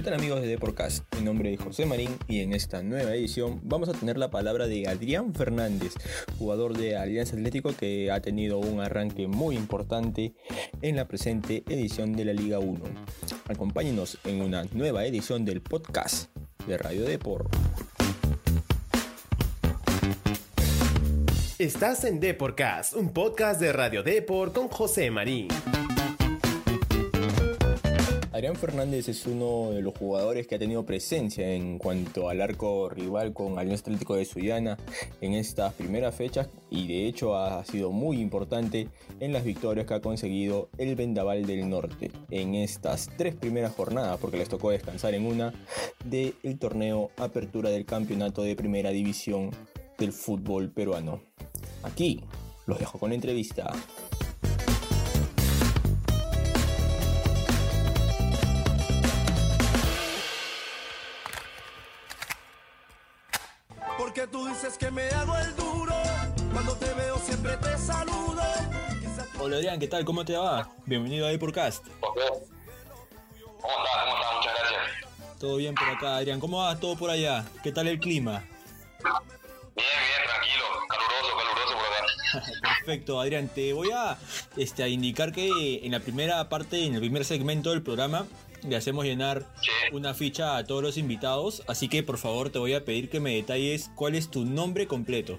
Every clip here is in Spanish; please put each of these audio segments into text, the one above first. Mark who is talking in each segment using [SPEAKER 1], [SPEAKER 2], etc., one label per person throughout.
[SPEAKER 1] ¿Qué tal amigos de Deporcast? Mi nombre es José Marín y en esta nueva edición vamos a tener la palabra de Adrián Fernández, jugador de Alianza Atlético que ha tenido un arranque muy importante en la presente edición de la Liga 1. Acompáñenos en una nueva edición del podcast de Radio Deport.
[SPEAKER 2] Estás en Deporcast, un podcast de Radio Deport con José Marín.
[SPEAKER 1] Adrián Fernández es uno de los jugadores que ha tenido presencia en cuanto al arco rival con Alianza Atlético de Sullana en estas primeras fechas y de hecho ha sido muy importante en las victorias que ha conseguido el Vendaval del Norte en estas tres primeras jornadas porque les tocó descansar en una del torneo Apertura del Campeonato de Primera División del fútbol peruano. Aquí los dejo con la entrevista.
[SPEAKER 3] Que me hago el duro, cuando te veo siempre te saludo.
[SPEAKER 1] Hola Adrián, ¿qué tal? ¿Cómo te va? Bienvenido a Podcast.
[SPEAKER 4] ¿Cómo estás? ¿Cómo estás? Muchas gracias.
[SPEAKER 1] Todo bien por acá, Adrián. ¿Cómo va todo por allá? ¿Qué tal el clima? Perfecto, Adrián. Te voy a, este, a indicar que en la primera parte, en el primer segmento del programa, le hacemos llenar una ficha a todos los invitados. Así que por favor te voy a pedir que me detalles cuál es tu nombre completo.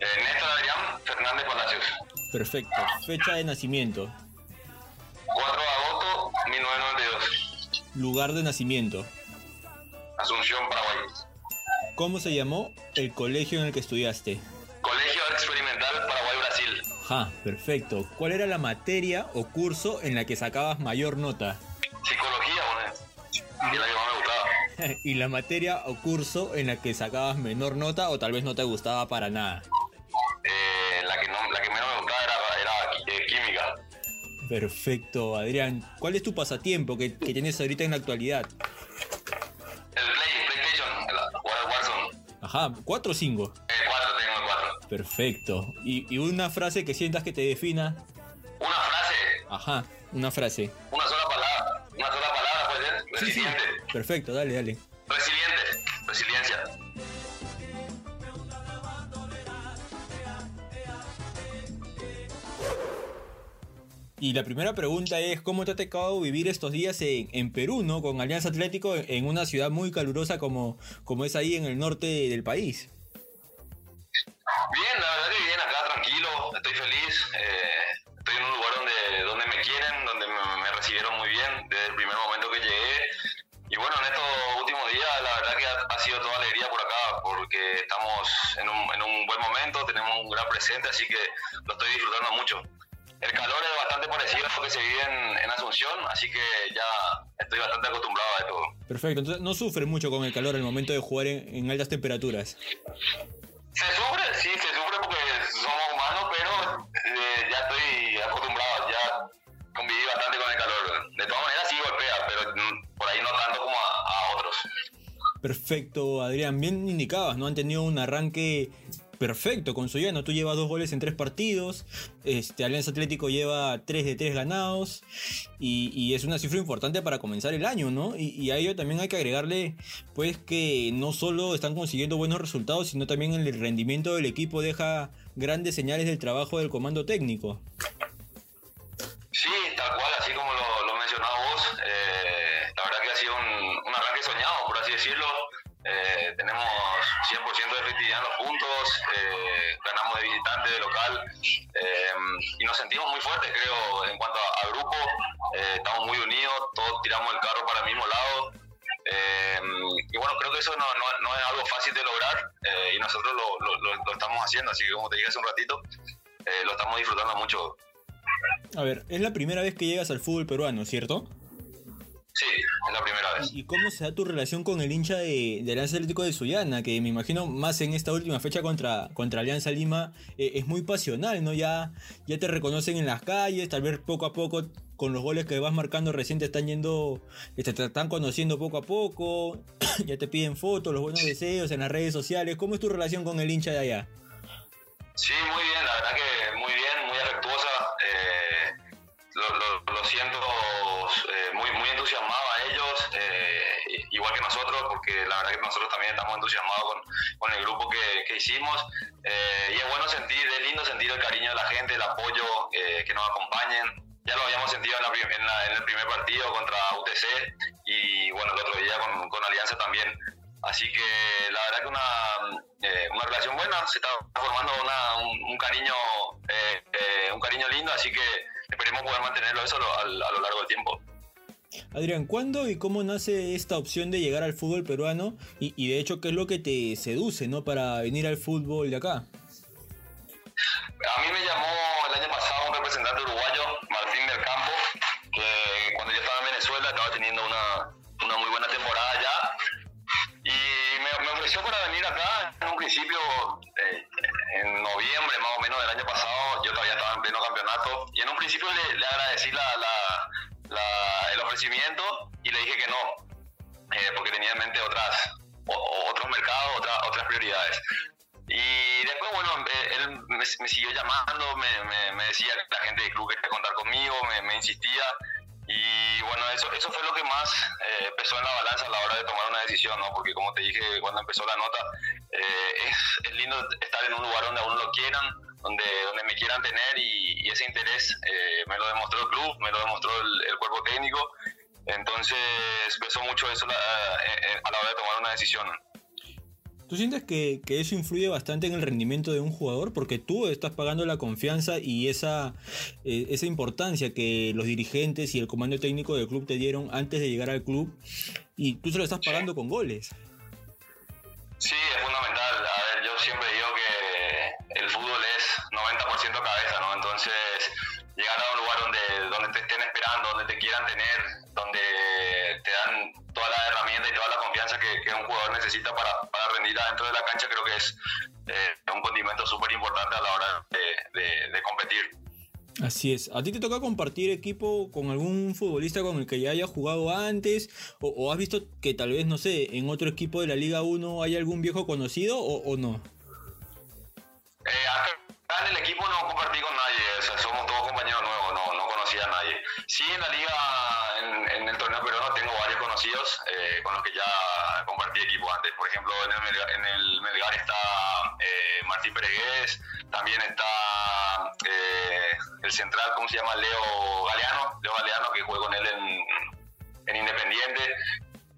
[SPEAKER 4] Eh, Néstor Adrián Fernández Palacios.
[SPEAKER 1] Perfecto. Fecha de nacimiento.
[SPEAKER 4] 4 de agosto 1992.
[SPEAKER 1] Lugar de nacimiento.
[SPEAKER 4] Asunción, Paraguay.
[SPEAKER 1] ¿Cómo se llamó el colegio en el que estudiaste? Ajá, perfecto. ¿Cuál era la materia o curso en la que sacabas mayor nota?
[SPEAKER 4] Psicología, y la que más me gustaba.
[SPEAKER 1] ¿Y la materia o curso en la que sacabas menor nota o tal vez no te gustaba para nada?
[SPEAKER 4] Eh, la, que menos me gustaba era, eh, química.
[SPEAKER 1] Perfecto, Adrián. ¿Cuál es tu pasatiempo que, tienes ahorita en la actualidad?
[SPEAKER 4] El PlayStation, el
[SPEAKER 1] Ajá,
[SPEAKER 4] ¿4 o 5?
[SPEAKER 1] Perfecto. ¿Y, y una frase que sientas que te defina?
[SPEAKER 4] Una frase,
[SPEAKER 1] Ajá, una frase.
[SPEAKER 4] una sola palabra. Una sola palabra puede ser. Resiliente.
[SPEAKER 1] Perfecto, dale, dale.
[SPEAKER 4] Resiliente. Resiliencia.
[SPEAKER 1] Y la primera pregunta es, ¿cómo te ha tocado vivir estos días en, en Perú, ¿no? Con Alianza Atlético en una ciudad muy calurosa como, como es ahí en el norte del país.
[SPEAKER 4] Estamos en un, en un buen momento, tenemos un gran presente, así que lo estoy disfrutando mucho. El calor es bastante parecido a lo que se vive en, en Asunción, así que ya estoy bastante acostumbrado a esto.
[SPEAKER 1] Perfecto, entonces no sufres mucho con el calor al momento de jugar en, en altas temperaturas.
[SPEAKER 4] Se sufre, sí, se sufre porque somos humanos, pero eh, ya estoy
[SPEAKER 1] Perfecto, Adrián. Bien indicabas, ¿no? Han tenido un arranque perfecto con Soyano. Tú llevas dos goles en tres partidos. Este, Alianza Atlético lleva tres de tres ganados. Y, es una cifra importante para comenzar el año, ¿no? Y, y a ello también hay que agregarle, pues, que no solo están consiguiendo buenos resultados, sino también el rendimiento del equipo deja grandes señales del trabajo del comando técnico.
[SPEAKER 4] Eh, y nos sentimos muy fuertes, creo, en cuanto a, grupo. Eh, estamos muy unidos, todos tiramos el carro para el mismo lado. Eh, y bueno, creo que eso no, no- es algo fácil de lograr eh, y nosotros lo, lo- lo- lo estamos haciendo, así que como te dije hace un ratito, eh, lo estamos disfrutando mucho.
[SPEAKER 1] A ver, es la primera vez que llegas al fútbol peruano, ¿cierto?
[SPEAKER 4] Sí, es la primera vez.
[SPEAKER 1] ¿Y cómo se da tu relación con el hincha de, de Alianza Atlético de Sullana? Que me imagino más en esta última fecha contra, contra Alianza Lima eh, es muy pasional, ¿no? Ya, ya te reconocen en las calles, tal vez poco a poco con los goles que vas marcando recién te están yendo, te están conociendo poco a poco, ya te piden fotos, los buenos deseos en las redes sociales. ¿Cómo es tu relación con el hincha de allá?
[SPEAKER 4] Sí, muy bien, la verdad que muy bien, igual que nosotros, porque la verdad que nosotros también estamos entusiasmados con, con el grupo que, que hicimos. Eh, y es bueno sentir, es lindo sentir el cariño de la gente, el apoyo, eh, que nos acompañen. Ya lo habíamos sentido en, la, en, la, en, el primer partido contra UTC y bueno, el otro día con, con Alianza también. Así que la verdad que una, eh, una relación buena, se está formando una, un, un, cariño eh, eh, un cariño lindo, así que esperemos poder mantenerlo eso a, a, lo largo del tiempo.
[SPEAKER 1] Adrián, ¿cuándo y cómo nace esta opción de llegar al fútbol peruano? Y, y, de hecho, ¿qué es lo que te seduce ¿no? para venir al fútbol de acá?
[SPEAKER 4] A mí me llamó el año pasado un representante uruguayo, Y después, bueno, él me, me siguió llamando, me, me, me, decía que la gente del club quería contar conmigo, me, insistía. Y bueno, eso, eso fue lo que más eh, pesó en la balanza a la hora de tomar una decisión, ¿no? Porque como te dije cuando empezó la nota, eh, es, es, lindo estar en un lugar donde a uno lo quieran, donde, donde me quieran tener y, y ese interés eh, me lo demostró el club, me lo demostró el, el cuerpo técnico. Entonces pesó mucho eso la, a la hora de tomar una decisión.
[SPEAKER 1] ¿Tú sientes que, que, eso influye bastante en el rendimiento de un jugador? Porque tú estás pagando la confianza y esa, eh, esa importancia que los dirigentes y el comando técnico del club te dieron antes de llegar al club y tú se lo estás pagando con goles.
[SPEAKER 4] Sí, es fundamental. A ver, yo siempre digo que el fútbol es 90% cabeza, ¿no? Entonces, llegar a un lugar donde, donde te estén esperando, donde te quieran tener, donde te dan toda la herramienta y toda la confianza que, que un jugador necesita para, para, adentro de la cancha, creo que es eh, un condimento súper importante a la hora de, de, de, competir.
[SPEAKER 1] Así es. ¿A ti te toca compartir equipo con algún futbolista con el que ya haya jugado antes? ¿O, o has visto que tal vez, no sé, en otro equipo de la Liga 1 hay algún viejo conocido o, o no?
[SPEAKER 4] Eh, acá en el equipo no compartí con nadie, o sea, somos todos compañeros nuevos, no, no conocía a nadie. Sí, en la liga, eh, con los que ya compartí equipo antes. Por ejemplo, en el, Melgar, en el Melgar está eh, Martín Peregués, también está eh, el central, ¿cómo se llama? Leo Galeano, Leo Galeano, que juega con él en, en Independiente.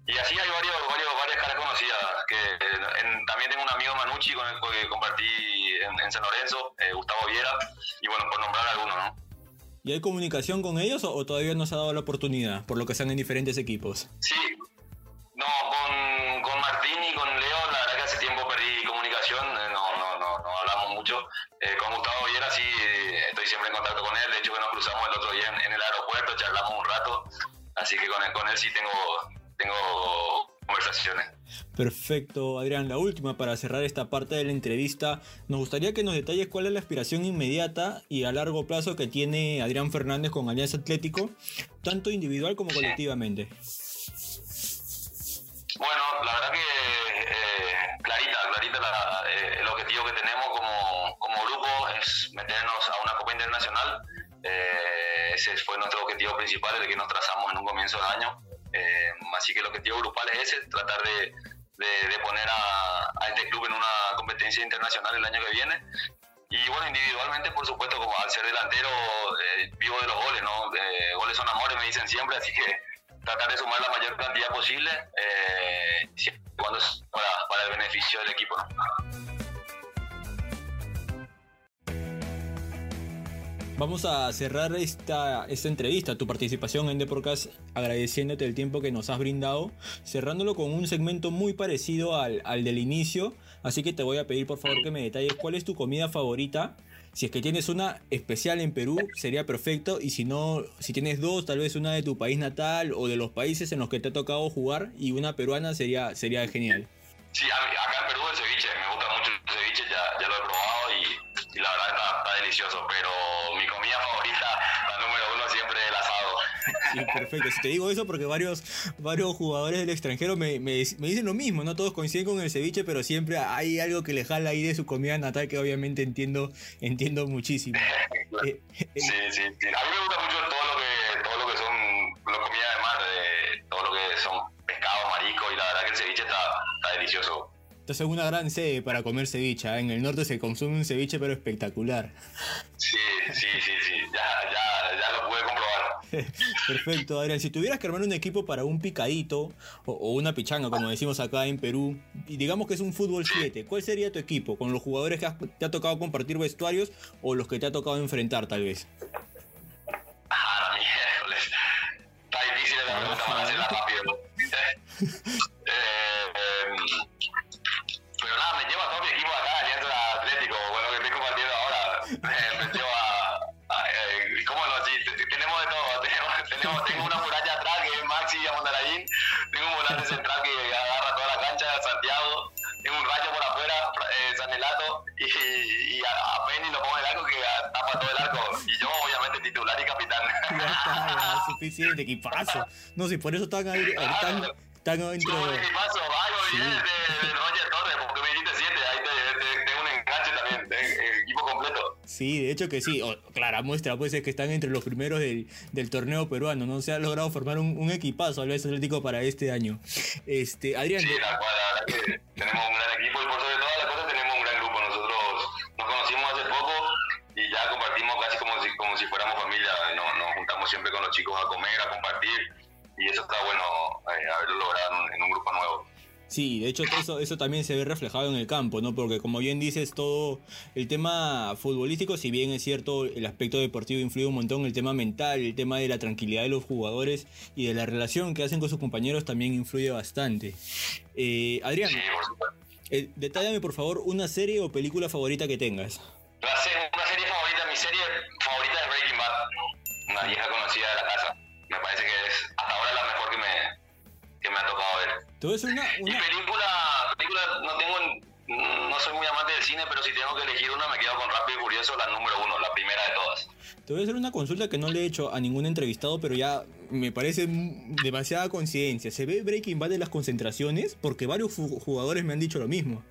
[SPEAKER 4] Y así hay varios, varios, varias caras conocidas. Que, en, también tengo un amigo Manucci con el que compartí en, en San Lorenzo, eh, Gustavo Viera, y bueno, por nombrar algunos, ¿no?
[SPEAKER 1] ¿Y hay comunicación con ellos o, o, todavía no se ha dado la oportunidad, por lo que están en diferentes equipos?
[SPEAKER 4] Sí, estoy siempre en contacto con él, de hecho que nos cruzamos el otro día en, en el aeropuerto, charlamos un rato, así que con él, con él sí tengo tengo conversaciones.
[SPEAKER 1] Perfecto, Adrián. La última para cerrar esta parte de la entrevista. Nos gustaría que nos detalles cuál es la aspiración inmediata y a largo plazo que tiene Adrián Fernández con Alianza Atlético, tanto individual como colectivamente.
[SPEAKER 4] Bueno, la verdad que eh, clarita, clarita la, Internacional. Eh, ese fue nuestro objetivo principal, el que nos trazamos en un comienzo de año. Eh, así que el objetivo grupal es ese, tratar de, de, de poner a, a, este club en una competencia internacional el año que viene. Y bueno, individualmente, por supuesto, como al ser delantero, eh, vivo de los goles, ¿no? Eh, goles son amores, me dicen siempre, así que tratar de sumar la mayor cantidad posible, eh, cuando para, para el beneficio del equipo, ¿no?
[SPEAKER 1] Vamos a cerrar esta, esta entrevista, tu participación en Deporcast, agradeciéndote el tiempo que nos has brindado, cerrándolo con un segmento muy parecido al, al del inicio, así que te voy a pedir por favor que me detalles cuál es tu comida favorita. Si es que tienes una especial en Perú, sería perfecto. Y si no, si tienes dos, tal vez una de tu país natal o de los países en los que te ha tocado jugar y una peruana sería, sería genial.
[SPEAKER 4] Sí, acá en Perú el ceviche, me gusta mucho el ceviche, ya, ya lo he probado y, y la verdad está, está delicioso, pero mi comida favorita, la número uno, siempre el asado.
[SPEAKER 1] Sí, perfecto. Si te digo eso porque varios, varios jugadores del extranjero me, me, me, dicen lo mismo, no todos coinciden con el ceviche, pero siempre hay algo que le jala ahí de su comida natal que obviamente entiendo, entiendo muchísimo.
[SPEAKER 4] eh, sí, sí, sí, A mí me gusta mucho todo lo que, todo lo que son la comida de mar, de, todo lo que son pescado, marisco y la
[SPEAKER 1] Entonces es una gran sede para comer ceviche. ¿eh? En el norte se consume un ceviche pero espectacular.
[SPEAKER 4] Sí, sí, sí, sí. Ya, ya, ya lo pude comprobar.
[SPEAKER 1] Perfecto, Adrián. Si tuvieras que armar un equipo para un picadito o, o una pichanga, como decimos acá en Perú, y digamos que es un fútbol 7, ¿cuál sería tu equipo? ¿Con los jugadores que has- te ha tocado compartir vestuarios o los que te ha tocado enfrentar tal vez?
[SPEAKER 4] Ah, la miércoles. Está difícil esa pregunta para hacerla rápido.
[SPEAKER 1] está, suficiente, equipazo. No sé, por eso están ahí, están, están dentro.
[SPEAKER 4] Un equipazo, algo
[SPEAKER 1] Sí.
[SPEAKER 4] bien de, de Roger Torres, porque me dijiste siete, ahí te, te- tengo un enganche también, de- eh, equipo completo.
[SPEAKER 1] Sí, de hecho que sí. O, clara muestra pues es que están entre los primeros del, del torneo peruano. No se ha logrado formar un, un equipazo al Atlético para este año. Este, Adrián,
[SPEAKER 4] Sí, la cual, la verdad que tenemos un gran chicos a comer, a compartir y eso está bueno eh, haberlo logrado en un, en un grupo nuevo.
[SPEAKER 1] Sí, de hecho eso, eso también se ve reflejado en el campo, ¿no? Porque como bien dices, todo el tema futbolístico, si bien es cierto, el aspecto deportivo influye un montón, el tema mental, el tema de la tranquilidad de los jugadores y de la relación que hacen con sus compañeros también influye bastante. Eh, Adrián, eh, detállame por favor una serie o película favorita que tengas. Te voy a hacer una,
[SPEAKER 4] Y
[SPEAKER 1] una-
[SPEAKER 4] película, película no tengo, no soy muy amante del cine, pero si tengo que elegir una me quedo con Rápido y Furioso, la número uno, la primera de todas.
[SPEAKER 1] Te voy a hacer una consulta que no le he hecho a ningún entrevistado, pero ya me parece demasiada coincidencia. ¿Se ve Breaking Bad en las concentraciones? Porque varios jugadores me han dicho lo mismo.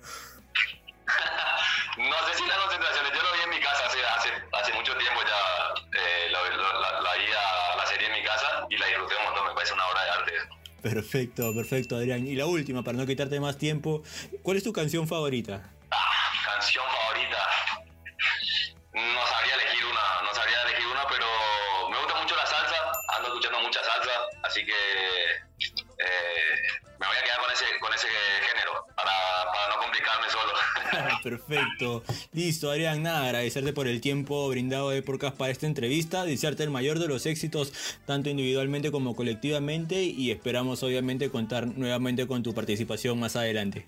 [SPEAKER 1] Perfecto, perfecto, Adrián. Y la última, para no quitarte más tiempo, ¿cuál es tu canción favorita?
[SPEAKER 4] Canción favorita. No sabría elegir una, no sabría elegir una, pero me gusta mucho la salsa, ando escuchando mucha salsa, así que eh, me voy a quedar con ese, con ese género, solo.
[SPEAKER 1] Perfecto. Listo, Adrián, nada, agradecerte por el tiempo brindado de Porcas para esta entrevista, desearte el mayor de los éxitos, tanto individualmente como colectivamente, y esperamos obviamente contar nuevamente con tu participación más adelante.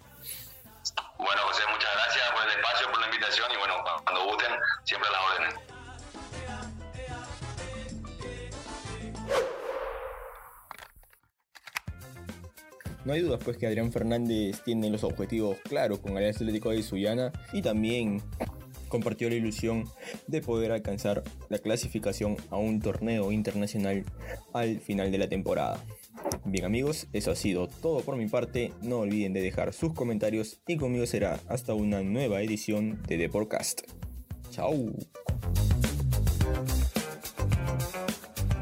[SPEAKER 4] bueno, José, muchas gracias por el espacio, por la invitación y bueno, cuando gusten, siempre a las órdenes.
[SPEAKER 5] No hay dudas pues que Adrián Fernández tiene los objetivos claros con Alianza Atlético de Sullana y también compartió la ilusión de poder alcanzar la clasificación a un torneo internacional al final de la temporada. Bien amigos, eso ha sido todo por mi parte, no olviden de dejar sus comentarios y conmigo será hasta una nueva edición de The Podcast. Chao.